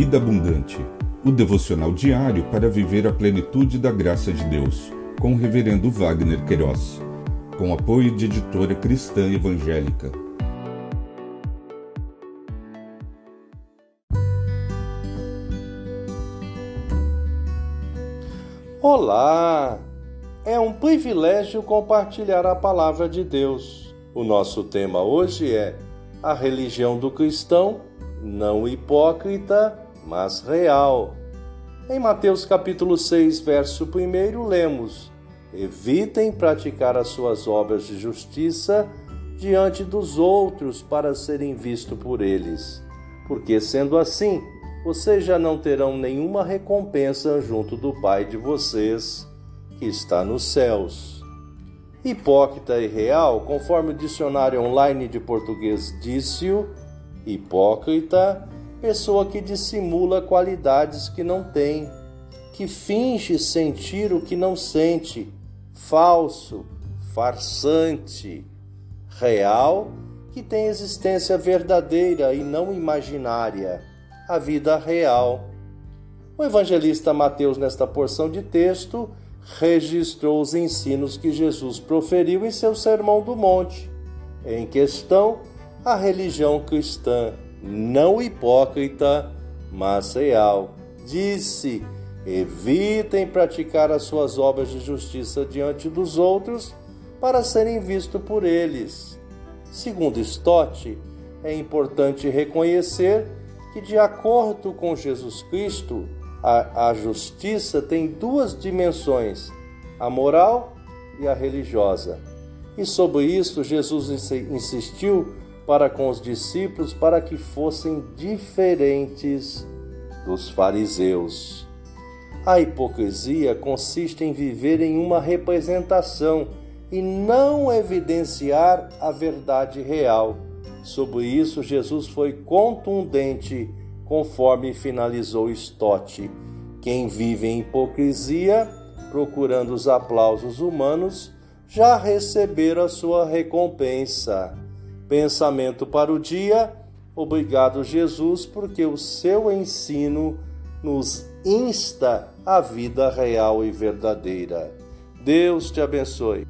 Vida Abundante, o devocional diário para viver a plenitude da graça de Deus, com o Reverendo Wagner Queiroz, com apoio de editora cristã evangélica. Olá! É um privilégio compartilhar a palavra de Deus. O nosso tema hoje é a religião do cristão não hipócrita, mas real. Em Mateus capítulo 6, verso 1, lemos: Evitem praticar as suas obras de justiça diante dos outros para serem vistos por eles, porque sendo assim, vocês já não terão nenhuma recompensa junto do Pai de vocês, que está nos céus. Hipócrita e real, conforme o dicionário online de português disse-o, Hipócrita, pessoa que dissimula qualidades que não tem, que finge sentir o que não sente, falso, farsante, real, que tem existência verdadeira e não imaginária, a vida real. O evangelista Mateus, nesta porção de texto, registrou os ensinos que Jesus proferiu em seu Sermão do Monte. Em questão, a religião cristã, não hipócrita, mas real. Disse: evitem praticar as suas obras de justiça diante dos outros para serem vistos por eles. Segundo Stott, é importante reconhecer que, de acordo com Jesus Cristo, a, a justiça tem duas dimensões: a moral e a religiosa. E sobre isso, Jesus insistiu para com os discípulos para que fossem diferentes dos fariseus. A hipocrisia consiste em viver em uma representação e não evidenciar a verdade real. Sobre isso, Jesus foi contundente, conforme finalizou Stott. Quem vive em hipocrisia, procurando os aplausos humanos, já receberam a sua recompensa. Pensamento para o dia. Obrigado, Jesus, porque o seu ensino nos insta à vida real e verdadeira. Deus te abençoe.